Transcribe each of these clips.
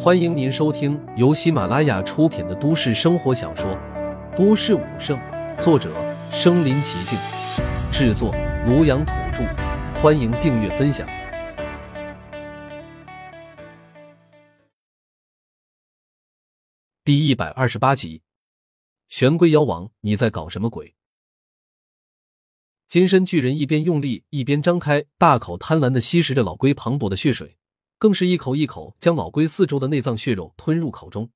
欢迎您收听由喜马拉雅出品的都市生活小说《都市武圣》，作者：身临其境，制作：庐阳土著。欢迎订阅分享。第一百二十八集，玄龟妖王，你在搞什么鬼？金身巨人一边用力，一边张开大口，贪婪的吸食着老龟磅礴的血水。更是一口一口将老龟四周的内脏血肉吞入口中，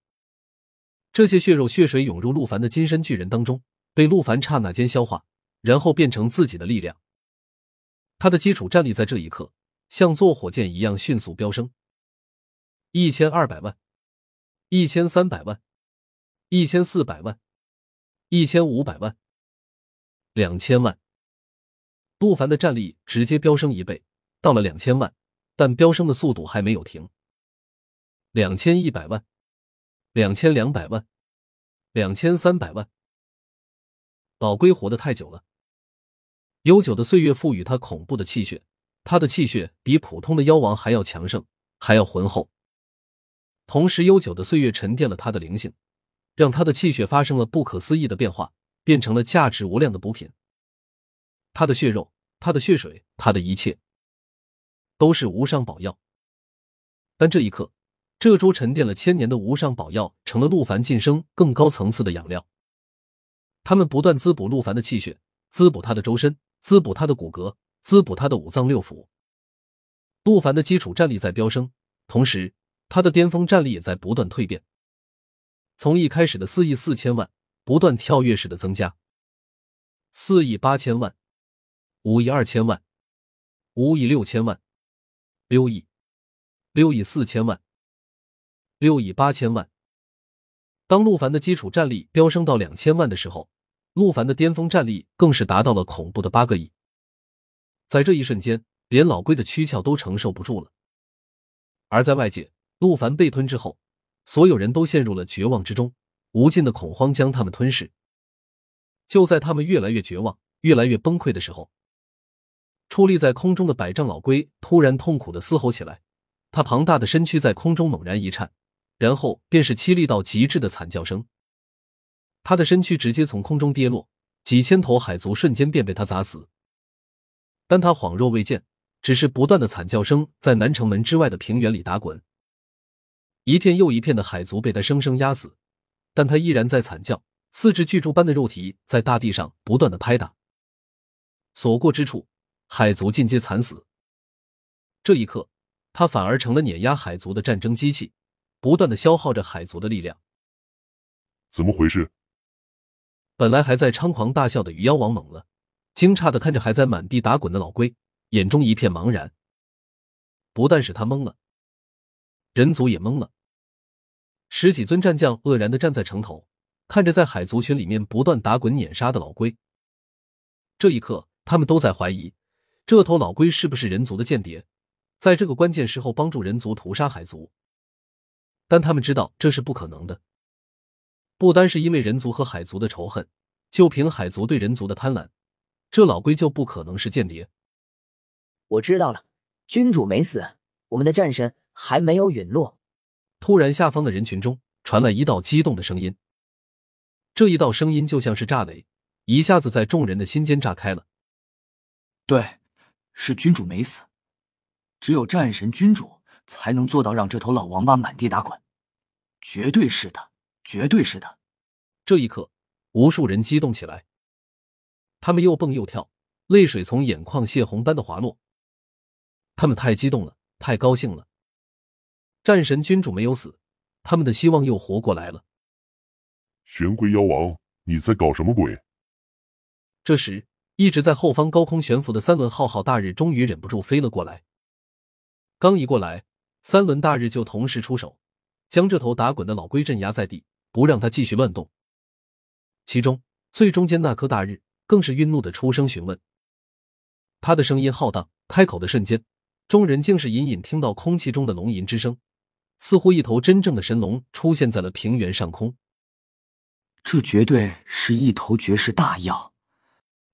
这些血肉血水涌入陆凡的金身巨人当中，被陆凡刹那间消化，然后变成自己的力量。他的基础战力在这一刻像坐火箭一样迅速飙升，一千二百万，一千三百万，一千四百万，一千五百万，两千万。陆凡的战力直接飙升一倍，到了两千万。但飙升的速度还没有停。两千一百万，两千两百万，两千三百万。老龟活得太久了，悠久的岁月赋予他恐怖的气血，他的气血比普通的妖王还要强盛，还要浑厚。同时，悠久的岁月沉淀了他的灵性，让他的气血发生了不可思议的变化，变成了价值无量的补品。他的血肉，他的血水，他的一切。都是无上宝药，但这一刻，这株沉淀了千年的无上宝药成了陆凡晋升更高层次的养料。他们不断滋补陆凡的气血，滋补他的周身，滋补他的骨骼，滋补他的五脏六腑。陆凡的基础战力在飙升，同时他的巅峰战力也在不断蜕变。从一开始的四亿四千万，不断跳跃式的增加，四亿八千万，五亿二千万，五亿六千万。六亿，六亿四千万，六亿八千万。当陆凡的基础战力飙升到两千万的时候，陆凡的巅峰战力更是达到了恐怖的八个亿。在这一瞬间，连老龟的躯壳都承受不住了。而在外界，陆凡被吞之后，所有人都陷入了绝望之中，无尽的恐慌将他们吞噬。就在他们越来越绝望、越来越崩溃的时候。矗立在空中的百丈老龟突然痛苦的嘶吼起来，它庞大的身躯在空中猛然一颤，然后便是凄厉到极致的惨叫声。他的身躯直接从空中跌落，几千头海族瞬间便被他砸死。但他恍若未见，只是不断的惨叫声在南城门之外的平原里打滚，一片又一片的海族被他生生压死，但他依然在惨叫，四肢巨柱般的肉体在大地上不断的拍打，所过之处。海族尽皆惨死。这一刻，他反而成了碾压海族的战争机器，不断的消耗着海族的力量。怎么回事？本来还在猖狂大笑的鱼妖王懵了，惊诧的看着还在满地打滚的老龟，眼中一片茫然。不但是他懵了，人族也懵了。十几尊战将愕然的站在城头，看着在海族群里面不断打滚碾杀的老龟。这一刻，他们都在怀疑。这头老龟是不是人族的间谍，在这个关键时候帮助人族屠杀海族？但他们知道这是不可能的。不单是因为人族和海族的仇恨，就凭海族对人族的贪婪，这老龟就不可能是间谍。我知道了，君主没死，我们的战神还没有陨落。突然，下方的人群中传来一道激动的声音。这一道声音就像是炸雷，一下子在众人的心间炸开了。对。是君主没死，只有战神君主才能做到让这头老王八满地打滚，绝对是的，绝对是的。这一刻，无数人激动起来，他们又蹦又跳，泪水从眼眶泄洪般的滑落。他们太激动了，太高兴了。战神君主没有死，他们的希望又活过来了。玄龟妖王，你在搞什么鬼？这时。一直在后方高空悬浮的三轮浩浩大日终于忍不住飞了过来。刚一过来，三轮大日就同时出手，将这头打滚的老龟镇压在地，不让它继续乱动。其中最中间那颗大日更是愠怒的出声询问。他的声音浩荡，开口的瞬间，众人竟是隐隐听到空气中的龙吟之声，似乎一头真正的神龙出现在了平原上空。这绝对是一头绝世大妖。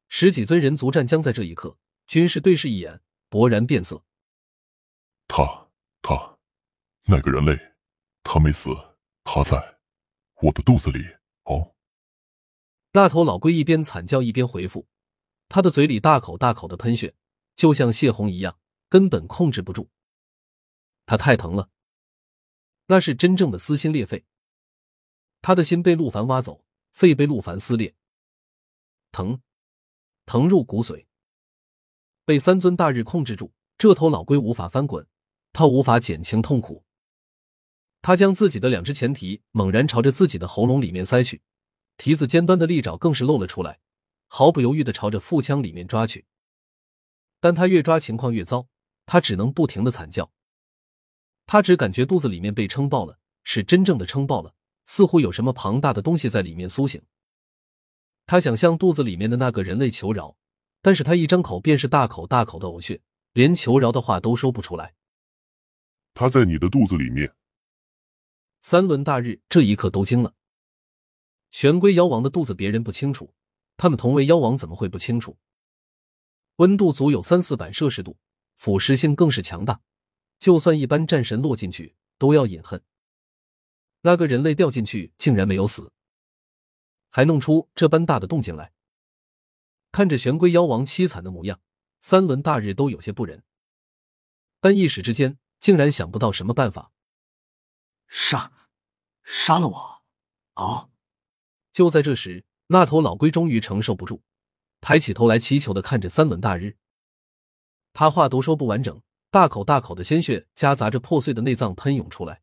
十几尊人族战将在这一刻，均是对视一眼，勃然变色。他他，那个人类他没死，他在我的肚子里。哦。那头老龟一边惨叫一边回复，他的嘴里大口大口的喷血，就像泄洪一样，根本控制不住。他太疼了，那是真正的撕心裂肺。他的心被陆凡挖走，肺被陆凡撕裂，疼，疼入骨髓。被三尊大日控制住，这头老龟无法翻滚，他无法减轻痛苦。他将自己的两只前蹄猛然朝着自己的喉咙里面塞去，蹄子尖端的利爪更是露了出来，毫不犹豫的朝着腹腔里面抓去。但他越抓情况越糟，他只能不停的惨叫。他只感觉肚子里面被撑爆了，是真正的撑爆了。似乎有什么庞大的东西在里面苏醒。他想向肚子里面的那个人类求饶，但是他一张口便是大口大口的呕血，连求饶的话都说不出来。他在你的肚子里面。三轮大日这一刻都惊了。玄龟妖王的肚子别人不清楚，他们同为妖王怎么会不清楚？温度足有三四百摄氏度，腐蚀性更是强大，就算一般战神落进去都要饮恨。那个人类掉进去，竟然没有死，还弄出这般大的动静来。看着玄龟妖王凄惨的模样，三轮大日都有些不忍，但一时之间竟然想不到什么办法。杀，杀了我！哦！就在这时，那头老龟终于承受不住，抬起头来，祈求的看着三轮大日。他话都说不完整，大口大口的鲜血夹杂着破碎的内脏喷涌出来。